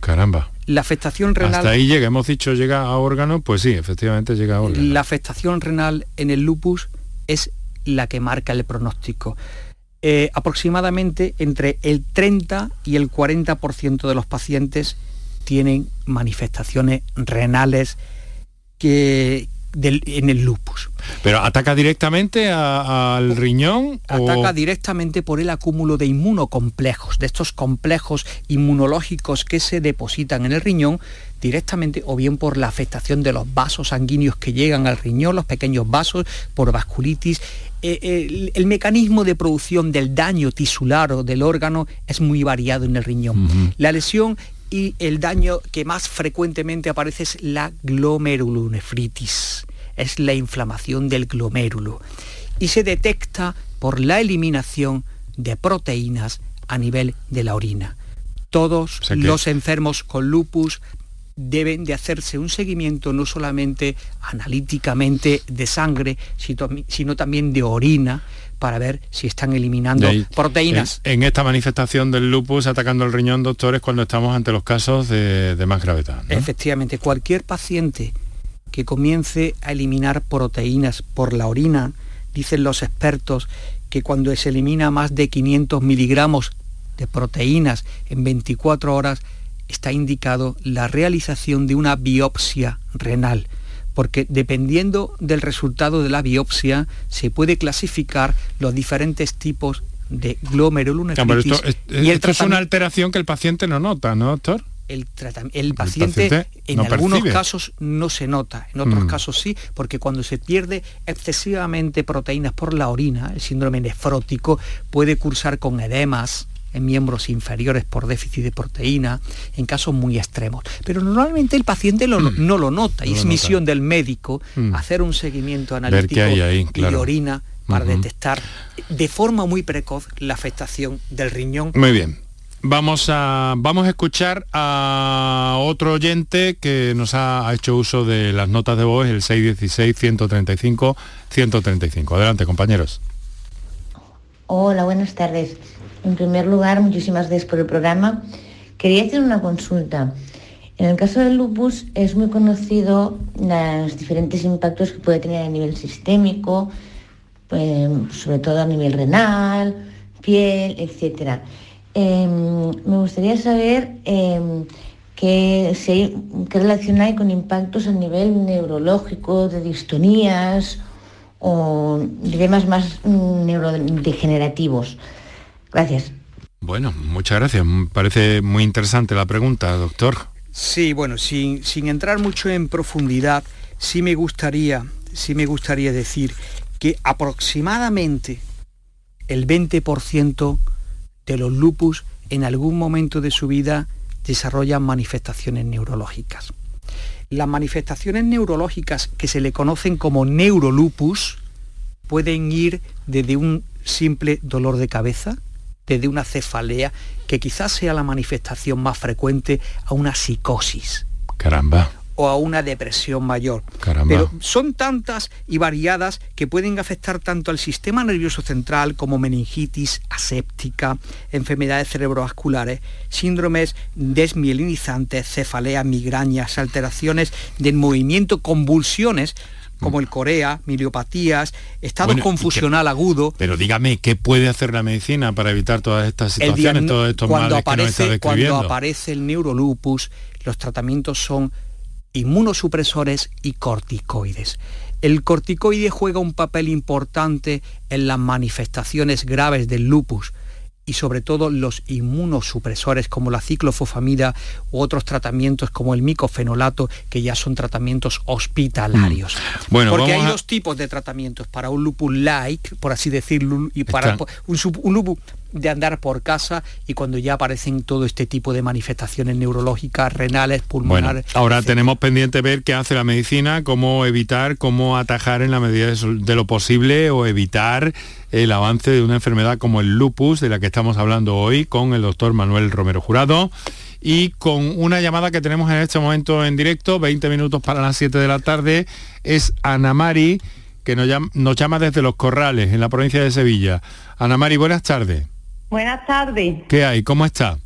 Caramba. La afectación renal... Hasta ahí llega, hemos dicho llega a órgano, pues sí, efectivamente llega a órgano. La afectación renal en el lupus es la que marca el pronóstico. Eh, aproximadamente entre el 30 y el 40% de los pacientes tienen manifestaciones renales que, en el lupus. ¿Pero ataca directamente al riñón? Ataca directamente por el acúmulo de inmunocomplejos, de estos complejos inmunológicos que se depositan en el riñón directamente o bien por la afectación de los vasos sanguíneos que llegan al riñón, los pequeños vasos, por vasculitis. Eh, el, mecanismo de producción del daño tisular o del órgano es muy variado en el riñón. La lesión y el daño que más frecuentemente aparece es la glomerulonefritis, es la inflamación del glomérulo y se detecta por la eliminación de proteínas a nivel de la orina. Todos los enfermos con lupus deben de hacerse un seguimiento no solamente analíticamente de sangre, sino también de orina, para ver si están eliminando proteínas. En, esta manifestación del lupus atacando el riñón, doctores, cuando estamos ante los casos de, más gravedad. Efectivamente, cualquier paciente que comience a eliminar proteínas por la orina, dicen los expertos que cuando se elimina más de 500 miligramos de proteínas en 24 horas, está indicado la realización de una biopsia renal porque dependiendo del resultado de la biopsia se puede clasificar los diferentes tipos de glomerulonefritis. esto, y esto es una alteración que el paciente no nota, ¿no, doctor? El, el, paciente, en algunos casos no se nota, en otros mm. casos sí, porque cuando se pierde excesivamente proteínas por la orina, el síndrome nefrótico puede cursar con edemas, en miembros inferiores por déficit de proteína, en casos muy extremos. Pero normalmente el paciente mm. no lo nota y es misión del médico mm. hacer un seguimiento analítico de orina para detectar de forma muy precoz la afectación del riñón. Muy bien. Vamos a, vamos a escuchar a otro oyente que nos ha hecho uso de las notas de voz, el 616-135-135. Adelante, compañeros. Hola, buenas tardes. En primer lugar, muchísimas gracias por el programa. Quería hacer una consulta. En el caso del lupus es muy conocido los diferentes impactos que puede tener a nivel sistémico, pues, sobre todo a nivel renal, piel, etc. Em, me gustaría saber em, qué, qué relación hay con impactos a nivel neurológico, de distonías o de temas más mm, neurodegenerativos. Gracias. Bueno, muchas gracias. Me parece muy interesante la pregunta, doctor. Sí, bueno, sin, sin entrar mucho en profundidad, sí me gustaría, sí me gustaría decir que aproximadamente el 20% de los lupus en algún momento de su vida desarrollan manifestaciones neurológicas. Las manifestaciones neurológicas que se le conocen como neurolupus pueden ir desde un simple dolor de cabeza, desde una cefalea, que quizás sea la manifestación más frecuente, a una psicosis. Caramba o a una depresión mayor. Caramba. Pero son tantas y variadas que pueden afectar tanto al sistema nervioso central como meningitis aséptica, enfermedades cerebrovasculares, síndromes desmielinizantes, cefaleas, migrañas, alteraciones del movimiento, convulsiones como el corea, miliopatías, estado Bueno, confusional agudo. Pero dígame, ¿qué puede hacer la medicina para evitar todas estas situaciones, todos estos cuando males que nos está aparece, cuando aparece el neurolupus, los tratamientos son inmunosupresores y corticoides. El corticoide juega un papel importante en las manifestaciones graves del lupus y sobre todo los inmunosupresores como la ciclofosfamida u otros tratamientos como el micofenolato que ya son tratamientos hospitalarios. Mm. Bueno, Porque hay a- dos tipos de tratamientos para un lupus like, por así decirlo, y para un, un lupus de andar por casa y cuando ya aparecen todo este tipo de manifestaciones neurológicas, renales, Bueno, pulmonares. ahora tenemos pendiente ver qué hace la medicina, cómo evitar, cómo atajar en la medida de lo posible o evitar el avance de una enfermedad como el lupus, de la que estamos hablando hoy con el doctor Manuel Romero Jurado y con una llamada que tenemos en este momento en directo, 20 minutos para las 7 de la tarde, es Ana Mari, que nos llama, nos llama desde Los Corrales, en la provincia de Sevilla. Ana Mari, buenas tardes. Buenas tardes. ¿Qué hay? ¿Cómo está?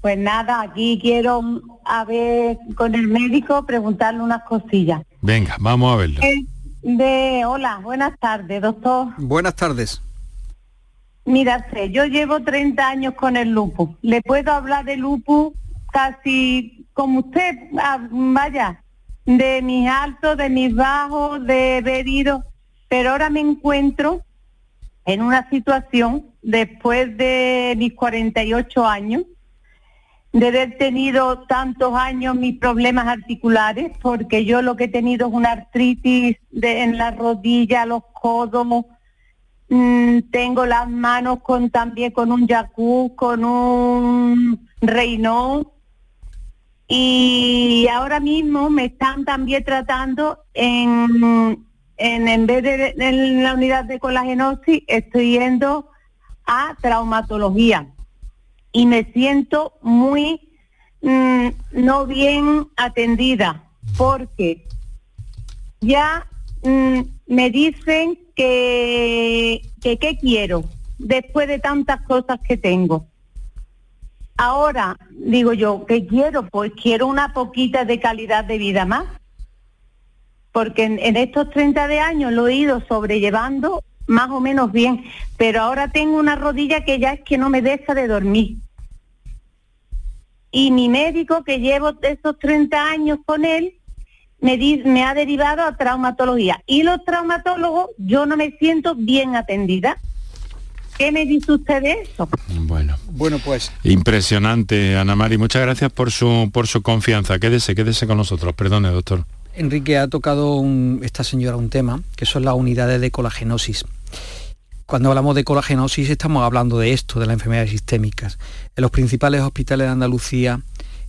Pues nada, aquí quiero a ver con el médico preguntarle unas cosillas. Venga, vamos a verlo. Eh, De, hola, buenas tardes, doctor. Buenas tardes. Mira, sé, yo llevo 30 años con el lupus. Le puedo hablar de lupus casi como usted, ah, vaya, de mis altos, de mis bajos, de haber ido, pero ahora me encuentro en una situación después de mis 48 años, de haber tenido tantos años mis problemas articulares, porque yo lo que he tenido es una artritis en la rodilla, los codos, mm, tengo las manos con también con un yacuz, con un reinón y ahora mismo me están también tratando en, en, en vez de en la unidad de colagenosis, estoy yendo a traumatología y me siento muy mm, no bien atendida porque ya mm, me dicen que, que quiero después de tantas cosas que tengo. Ahora digo yo, ¿qué quiero? Pues quiero una poquita de calidad de vida más. Porque en, en estos 30 de años lo he ido sobrellevando más o menos bien, pero ahora tengo una rodilla que ya es que no me deja de dormir. Y mi médico, que llevo esos 30 años con él, me, di- me ha derivado a traumatología. Y los traumatólogos, yo no me siento bien atendida. ¿Qué me dice usted de eso? Bueno. Bueno, pues Impresionante, Ana Mari. Muchas gracias por su, por su confianza. Quédese, quédese con nosotros. Perdone, doctor. Enrique ha tocado un- esta señora un tema, que son las unidades de colagenosis. Cuando hablamos de colagenosis estamos hablando de esto, de las enfermedades sistémicas. En los principales hospitales de Andalucía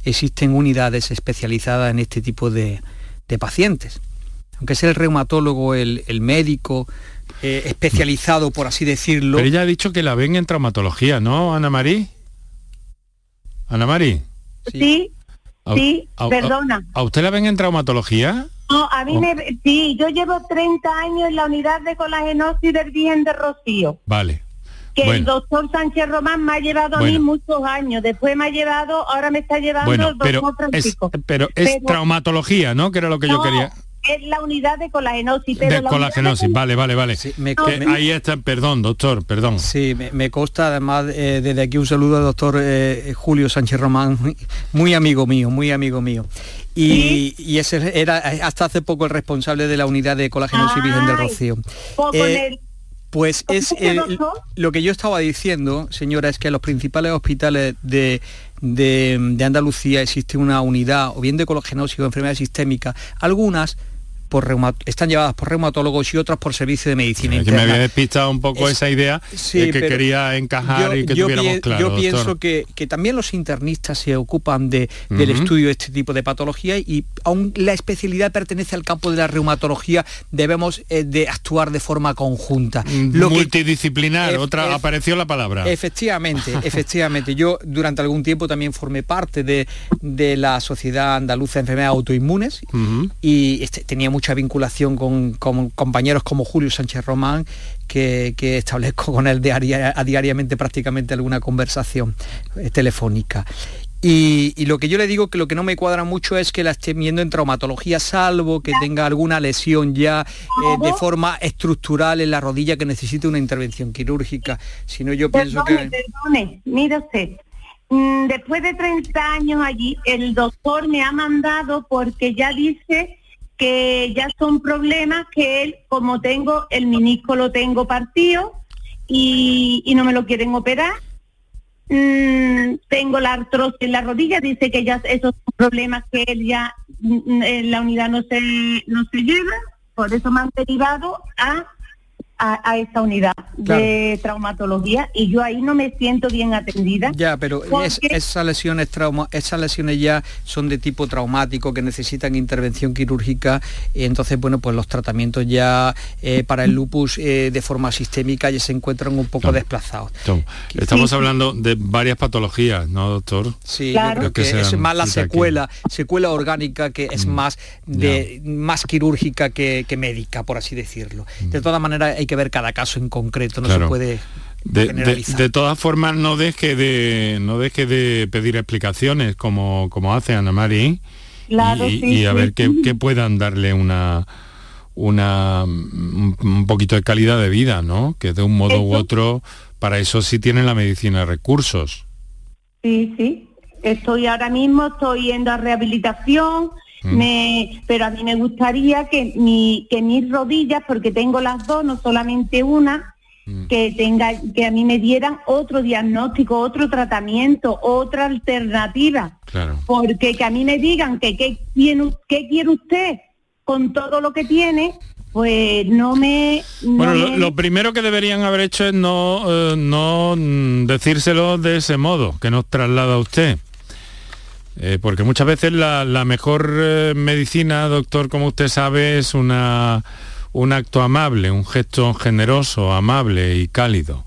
existen unidades especializadas en este tipo de, de pacientes. Aunque sea el reumatólogo, el, el médico eh, especializado, por así decirlo. Pero ella ha dicho que la ven en traumatología, ¿no, Ana Mari? Ana Mari. Sí, ¿a- sí, a- perdona. ¿A usted la ven en traumatología? No, a mí Oh. me... Sí, yo llevo 30 años en la unidad de colagenosis del Virgen de Rocío. Vale. que el Bueno. doctor Sánchez Román me ha llevado a mí Bueno. muchos años, después me ha llevado, ahora me está llevando Bueno, el doctor pero es, pero es Pero- traumatología, ¿no? Que era lo que yo quería. Es la unidad de colagenosis. Pero De la colagenosis, vale, vale, vale. me- Que me- ahí está, perdón, doctor, perdón. Sí, me, me consta además eh, desde aquí un saludo al doctor eh, Julio Sánchez Román, muy, amigo mío, muy amigo mío. Y, y ese era hasta hace poco el responsable de la unidad de colagenosis Virgen del Rocío. pues Eh, el- Pues es lo que yo estaba diciendo, señora, es que en los principales hospitales de, de, Andalucía existe una unidad o bien de cologenosis o enfermedades sistémicas, algunas están llevadas por reumatólogos y otras por servicio de medicina interna. Que me había despistado un poco esa idea de que quería encajar y que tuviéramos claro. Yo pienso que, también los internistas se ocupan de, del estudio de este tipo de patología y aún la especialidad pertenece al campo de la reumatología, debemos eh, de actuar de forma conjunta. Multidisciplinar, otra apareció la palabra. Efectivamente, efectivamente. Yo durante algún tiempo también formé parte de, la Sociedad Andaluza de Enfermedades Autoinmunes y este, tenía mucha vinculación con, compañeros como Julio Sánchez Román, que, establezco con él a diariamente prácticamente alguna conversación eh, telefónica. Y, lo que yo le digo que lo que no me cuadra mucho es que la esté viendo en traumatología, salvo que tenga alguna lesión ya eh, de forma estructural en la rodilla que necesite una intervención quirúrgica. Si no, yo pienso que... Perdone, mire usted, mm, después de 30 años allí, el doctor me ha mandado porque ya dice que ya son problemas que él, como tengo, el minisco lo tengo partido y, no me lo quieren operar. Mm, tengo la artrosis en la rodilla, dice que ya esos problemas que él ya mm, en la unidad no se, no se lleva, por eso me han derivado a a, esa unidad de traumatología y yo ahí no me siento bien atendida. Ya, pero esas lesiones trauma, esas lesiones ya son de tipo traumático que necesitan intervención quirúrgica y entonces bueno pues los tratamientos ya eh, para el lupus eh, de forma sistémica ya se encuentran un poco desplazados. Estamos hablando de varias patologías, ¿no, doctor? Sí, creo que, es más la secuela, secuela orgánica que es mm, más de más quirúrgica que, médica, por así decirlo. De mm. todas maneras hay que ver cada caso en concreto, no se puede de, todas formas, no deje de no deje de pedir explicaciones como, como hace Ana Mari y, a ver qué puedan darle una una un poquito de calidad de vida, ¿no? Que de un modo u otro, para eso sí tiene la medicina recursos. Sí, sí. Estoy ahora mismo, estoy yendo a rehabilitación, Mm. Me, pero a mí me gustaría que, mi, que mis rodillas, porque tengo las dos, no solamente una, mm. que tenga que a mí me dieran otro diagnóstico, otro tratamiento, otra alternativa. Porque que a mí me digan que qué quiere usted con todo lo que tiene, pues no me... bueno, Lo, primero que deberían haber hecho es no, eh, no mm, decírselo de ese modo, que nos traslada usted. Eh, porque muchas veces la, mejor eh, medicina, doctor, como usted sabe, es una, un acto amable, un gesto generoso, amable y cálido.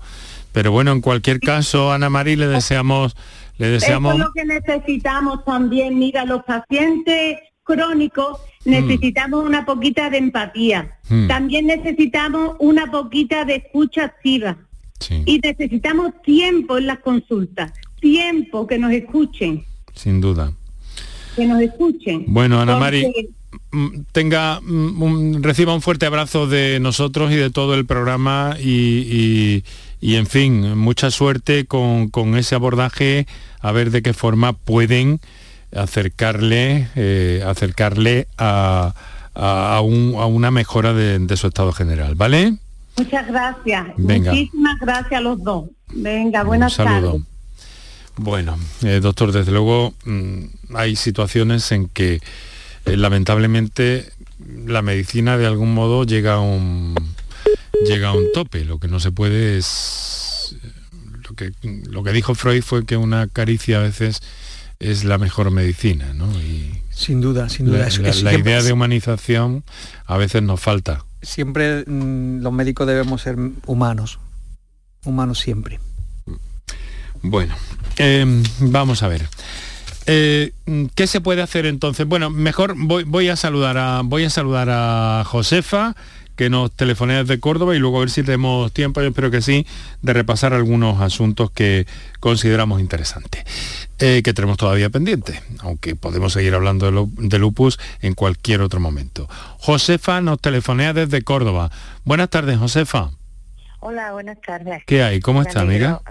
Pero bueno, en cualquier caso, Ana María, le deseamos... Le deseamos... Eso es lo que necesitamos también. Mira, los pacientes crónicos mm. necesitamos una poquita de empatía. Mm. También necesitamos una poquita de escucha activa. Y necesitamos tiempo en las consultas, tiempo que nos escuchen sin duda. Que nos escuchen. Bueno, Ana Mari, mm, tenga, mm, reciba un fuerte abrazo de nosotros y de todo el programa y, en fin, mucha suerte con, ese abordaje, a ver de qué forma pueden acercarle, eh, acercarle a, a, una mejora de, su estado general, ¿vale? Muchas gracias. Muchísimas gracias a los dos. Venga, buenas tardes. Bueno, eh, doctor, desde luego mm, hay situaciones en que eh, lamentablemente la medicina de algún modo llega a un llega a un tope. Lo que no se puede es lo que lo que dijo Freud fue que una caricia a veces es la mejor medicina, ¿no? Y sin duda, sin duda. La, la idea de humanización a veces nos falta. Siempre mm, los médicos debemos ser humanos, humanos siempre. Bueno, em, vamos a ver. Eh, ¿Qué se puede hacer entonces? Bueno, mejor voy, a saludar a voy a saludar a Josefa que nos telefonea desde Córdoba y luego a ver si tenemos tiempo, yo espero que sí, de repasar algunos asuntos que consideramos interesantes, eh, que tenemos todavía pendientes, aunque podemos seguir hablando de, de, lupus en cualquier otro momento. Josefa nos telefonea desde Córdoba. Buenas tardes, Josefa. Hola, buenas tardes. ¿Qué hay? ¿Cómo está, amiga?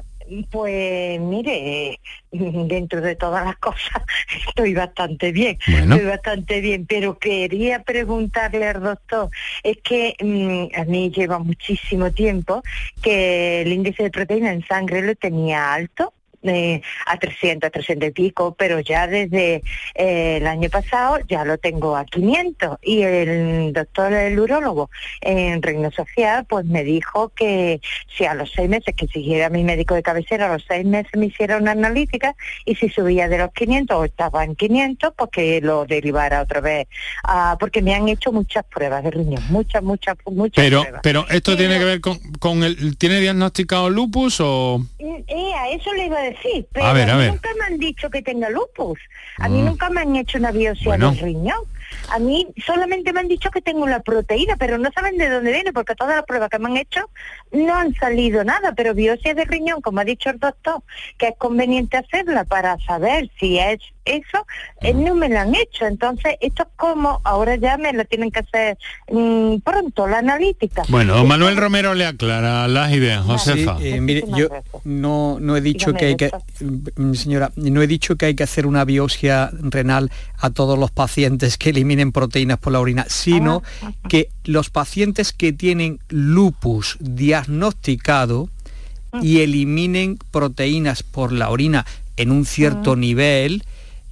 Pues mire, dentro de todas las cosas estoy bastante bien, Bueno. estoy bastante bien, pero quería preguntarle al doctor, es que mm, a mí lleva muchísimo tiempo que el índice de proteína en sangre lo tenía alto. Eh, a 300, 300 y pico, pero ya desde eh, el año pasado ya lo tengo a 500 y el doctor, el urólogo en Reino Social, pues me dijo que si a los seis meses, que siguiera mi médico de cabecera, a los seis meses me hiciera una analítica y si subía de los 500 o estaba en 500, pues que lo derivara otra vez, ah, porque me han hecho muchas pruebas de riñón, muchas, muchas, muchas Pero, pruebas. pero esto tiene que ver con, con el... ¿Tiene diagnosticado lupus o...? Eh, a eso le iba a decir, pero A ver, a mí ver. nunca me han dicho que tenga lupus. A mí Mm. nunca me han hecho una biopsia Bueno. del riñón. A mí solamente me han dicho que tengo la proteína, pero no saben de dónde viene, porque todas las pruebas que me han hecho no han salido nada. Pero biopsia de riñón, como ha dicho el doctor, que es conveniente hacerla para saber si es eso, eh, no me la han hecho. Entonces, esto es como, ahora ya me la tienen que hacer mm, pronto, la analítica. Bueno, Manuel Romero le aclara las ideas, Josefa. Sí, eh, mire, yo no, no he dicho Dígame, que hay que, mm, señora, no he dicho que hay que hacer una biopsia renal a todos los pacientes que eliminen proteínas por la orina, sino que los pacientes que tienen lupus diagnosticado y eliminen proteínas por la orina en un cierto nivel,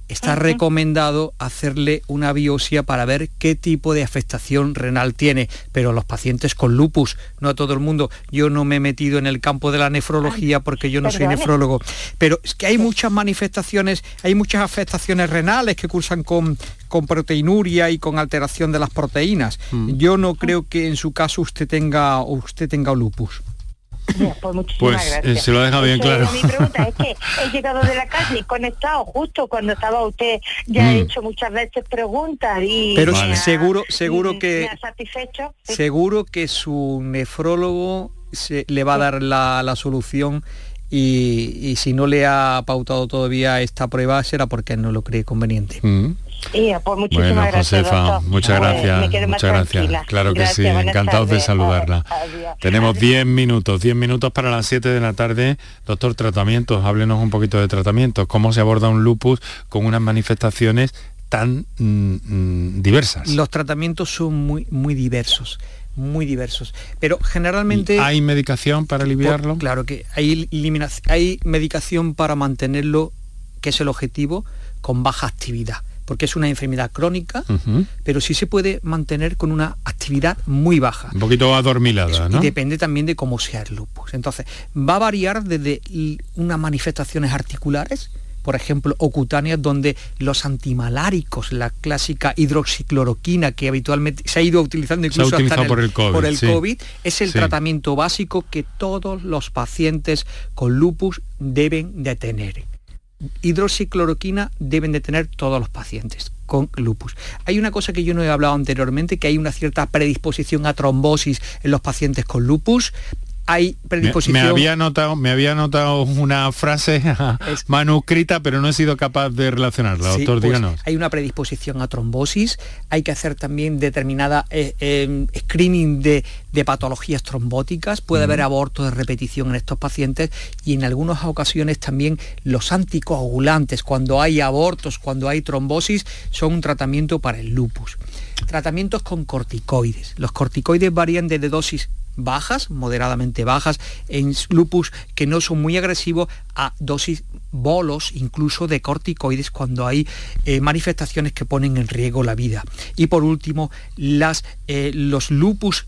está recomendado hacerle una biopsia para ver qué tipo de afectación renal tiene, pero los pacientes con lupus, no a todo el mundo. Yo no me he metido en el campo de la nefrología porque yo no soy nefrólogo, pero es que hay muchas manifestaciones, hay muchas afectaciones renales que cursan con con proteinuria y con alteración de las proteínas. Yo no creo que en su caso usted tenga usted tenga lupus. Ya, pues muchísimas Pues, gracias. eh, se lo ha dejado bien claro. Mi pregunta es que he llegado de la calle y conectado justo cuando estaba usted, ya he Mm. hecho muchas veces preguntas y Pero me ha- seguro seguro que me ha satisfecho. Seguro que su nefrólogo se- le va a dar la, la solución y, y si no le ha pautado todavía esta prueba será porque no lo cree conveniente. Y, pues muchísimas Bueno, gracias, Josefa, doctor. muchas gracias, muchas gracias. tranquila. Claro que Gracias, sí, encantados de saludarla. Adiós. Tenemos 10 minutos, 10 minutos para las 7 de la tarde. Doctor, tratamientos, háblenos un poquito de tratamientos. ¿Cómo se aborda un lupus con unas manifestaciones tan mm, mm, diversas? Los tratamientos son muy muy diversos, muy diversos, pero generalmente ¿Hay medicación para aliviarlo? Por- claro que hay, hay medicación para mantenerlo, que es el objetivo, con baja actividad, porque es una enfermedad crónica, pero sí se puede mantener con una actividad muy baja. Un poquito adormilada, ¿no? Y depende también de cómo sea el lupus. Entonces, va a variar desde unas manifestaciones articulares, por ejemplo, o cutáneas, donde los antimaláricos, la clásica hidroxicloroquina que habitualmente se ha ido utilizando incluso hasta por el COVID, por el sí. COVID, es el Sí. tratamiento básico que todos los pacientes con lupus deben de tener. Hidroxicloroquina deben de tener todos los pacientes con lupus. Hay una cosa que yo no he hablado anteriormente, que hay una cierta predisposición a trombosis en los pacientes con lupus. Hay predisposición... me había notado, me había notado una frase manuscrita, pero no he sido capaz de relacionarla. Sí, Doctor, pues, díganos. hay una predisposición a trombosis, hay que hacer también determinada eh, eh, screening de, de patologías trombóticas, puede haber aborto de repetición en estos pacientes y en algunas ocasiones también los anticoagulantes, cuando hay abortos, cuando hay trombosis, son un tratamiento para el lupus. Tratamientos con corticoides. Los corticoides varían desde dosis bajas, moderadamente bajas, en lupus que no son muy agresivos, a dosis bolos incluso de corticoides cuando hay eh, manifestaciones que ponen en riesgo la vida. Y por último, las, eh, los lupus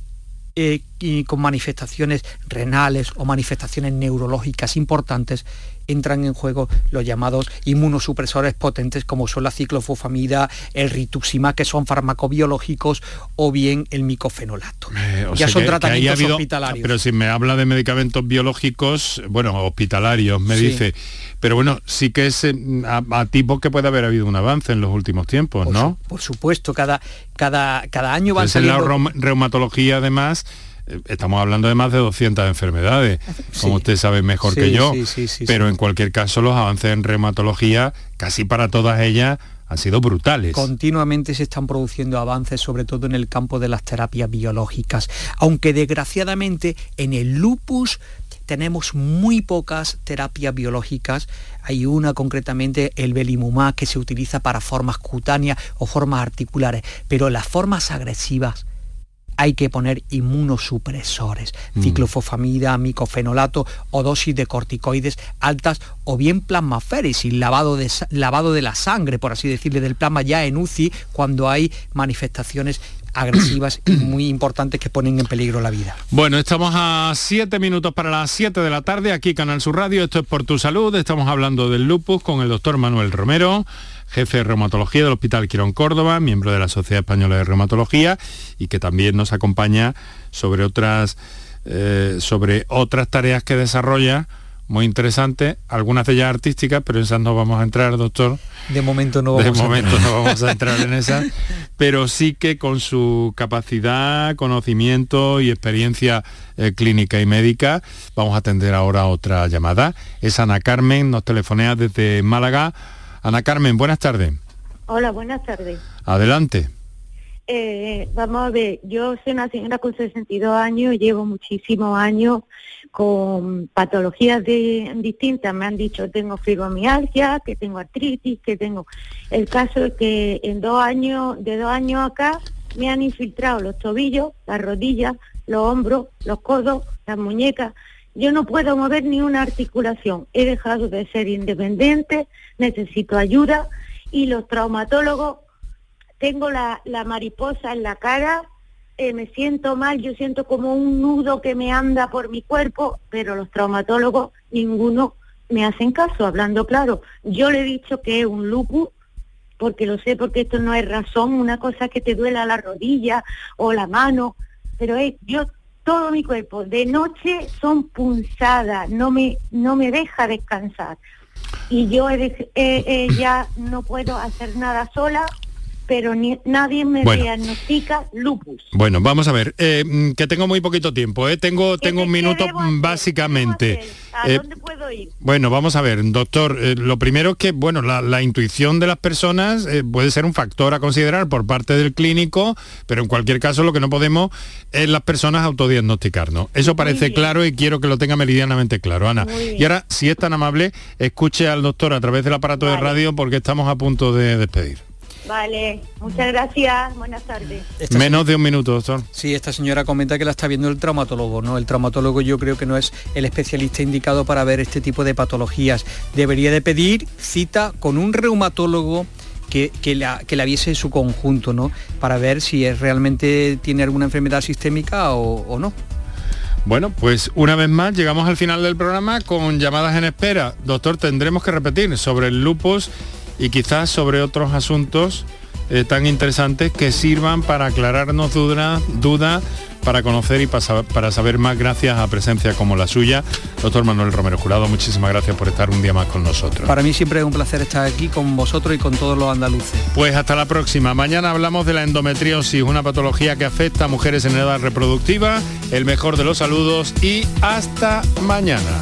eh, con manifestaciones renales o manifestaciones neurológicas importantes entran en juego los llamados inmunosupresores potentes como son la ciclofosfamida, el rituximab, que son farmacobiológicos, o bien el micofenolato. Eh, ya son que- que tratamientos habido- hospitalarios. Pero si me habla de medicamentos biológicos, bueno, hospitalarios, me Sí. dice. Pero bueno, sí que es eh, a, a tipo que puede haber habido un avance en los últimos tiempos, Por ¿no? su- por supuesto, cada, cada, cada año van Entonces, en la saliendo... reum- reumatología, además, estamos hablando de más de 200 enfermedades, como usted sabe mejor Sí, que yo. sí, pero en cualquier caso, los avances en reumatología, casi para todas ellas, han sido brutales. Continuamente se están produciendo avances, sobre todo en el campo de las terapias biológicas, aunque desgraciadamente en el lupus tenemos muy pocas terapias biológicas. Hay una concretamente, el belimumab, que se utiliza para formas cutáneas o formas articulares, pero las formas agresivas hay que poner inmunosupresores, mm. ciclofosfamida, micofenolato o dosis de corticoides altas o bien plasmaféresis, lavado de, lavado de la sangre, por así decirle, del plasma ya en UCI cuando hay manifestaciones agresivas y muy importantes que ponen en peligro la vida. Bueno, estamos a 7 minutos para las 7 de la tarde, aquí Canal Sur Radio, esto es por tu salud, estamos hablando del lupus con el doctor Manuel Romero jefe de reumatología del Hospital Quirón Córdoba, miembro de la Sociedad Española de Reumatología y que también nos acompaña sobre otras, eh, sobre otras tareas que desarrolla muy interesantes, algunas de ellas artísticas, pero esas no vamos a entrar, doctor. De momento no vamos, de momento no vamos a entrar en esas, pero sí que con su capacidad, conocimiento y experiencia eh, clínica y médica, vamos a atender ahora otra llamada. Es Ana Carmen, nos telefonea desde Málaga. Ana Carmen, buenas tardes. Hola, buenas tardes. Adelante. Eh, vamos a ver, yo soy una señora con 62 años, llevo muchísimos años con patologías distintas. Me han dicho tengo fibromialgia, que tengo artritis, que tengo... El caso es que en dos años, de dos años acá, me han infiltrado los tobillos, las rodillas, los hombros, los codos, las muñecas. Yo no puedo mover ni una articulación. He dejado de ser independiente, necesito ayuda y los traumatólogos, tengo la, mariposa en la cara, eh, me siento mal, yo siento como un nudo que me anda por mi cuerpo, pero los traumatólogos, ninguno me hacen caso, hablando claro. Yo le he dicho que es un lupus, porque lo sé, porque esto no es razón, una cosa que te duela la rodilla o la mano, pero es, yo todo mi cuerpo de noche son punzadas, no me, no me deja descansar. Y yo ya no puedo hacer nada sola pero ni, nadie me diagnostica lupus. Bueno, vamos a ver, eh, mm, que tengo muy poquito tiempo, ¿eh? tengo, tengo un minuto básicamente. ¿A eh, dónde puedo ir? Bueno, vamos a ver, doctor, lo primero es que, bueno, la, intuición de las personas puede ser un factor a considerar por parte del clínico, pero en cualquier caso lo que no podemos es las personas autodiagnosticarnos. Eso parece claro y quiero que lo tenga meridianamente claro, Ana. Y ahora, si es tan amable, escuche al doctor a través del aparato de radio porque estamos a punto de despedir. Vale, muchas gracias, buenas tardes. Menos de un minuto, doctor. Sí, esta señora comenta que la está viendo el traumatólogo, ¿no? El traumatólogo yo creo que no es el especialista indicado para ver este tipo de patologías. Debería de pedir cita con un reumatólogo que, la, que la viese en su conjunto, ¿no? Para ver si es, realmente tiene alguna enfermedad sistémica o, o no. Bueno, pues una vez más llegamos al final del programa con llamadas en espera. Doctor, tendremos que repetir sobre el lupus y quizás sobre otros asuntos eh, tan interesantes que sirvan para aclararnos dudas, duda, para conocer y para saber más gracias a presencia como la suya. Doctor Manuel Romero Jurado, muchísimas gracias por estar un día más con nosotros. Para mí siempre es un placer estar aquí con vosotros y con todos los andaluces. Pues hasta la próxima. Mañana hablamos de la endometriosis, una patología que afecta a mujeres en edad reproductiva. El mejor de los saludos y hasta mañana.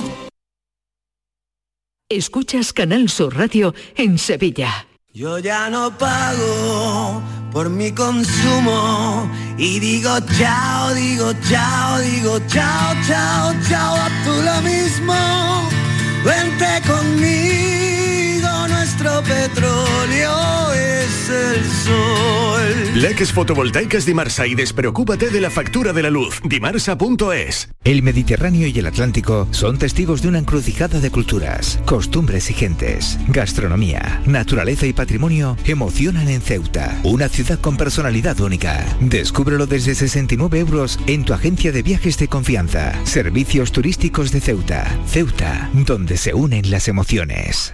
Escuchas Canal Sur Radio en Sevilla. Yo ya no pago por mi consumo y digo chao, digo chao, digo chao, chao, chao, a tú lo mismo. Vente conmigo, nuestro petróleo es el sol. Leques fotovoltaicas Dimarsa y despreocúpate de la factura de la luz. Dimarsa.es. El Mediterráneo y el Atlántico son testigos de una encrucijada de culturas, costumbres y gentes. Gastronomía, naturaleza y patrimonio emocionan en Ceuta, una ciudad con personalidad única. Descúbrelo desde 69 euros en tu agencia de viajes de confianza. Servicios turísticos de Ceuta. Ceuta, donde se unen las emociones.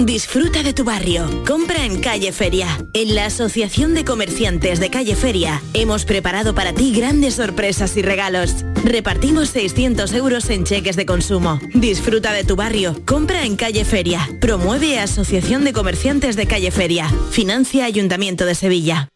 Disfruta de tu barrio. Compra en Calle Feria. En la Asociación de Comerciantes de Calle Feria hemos preparado para ti grandes sorpresas y regalos. Repartimos 600 euros en cheques de consumo. Disfruta de tu barrio. Compra en Calle Feria. Promueve Asociación de Comerciantes de Calle Feria. Financia Ayuntamiento de Sevilla.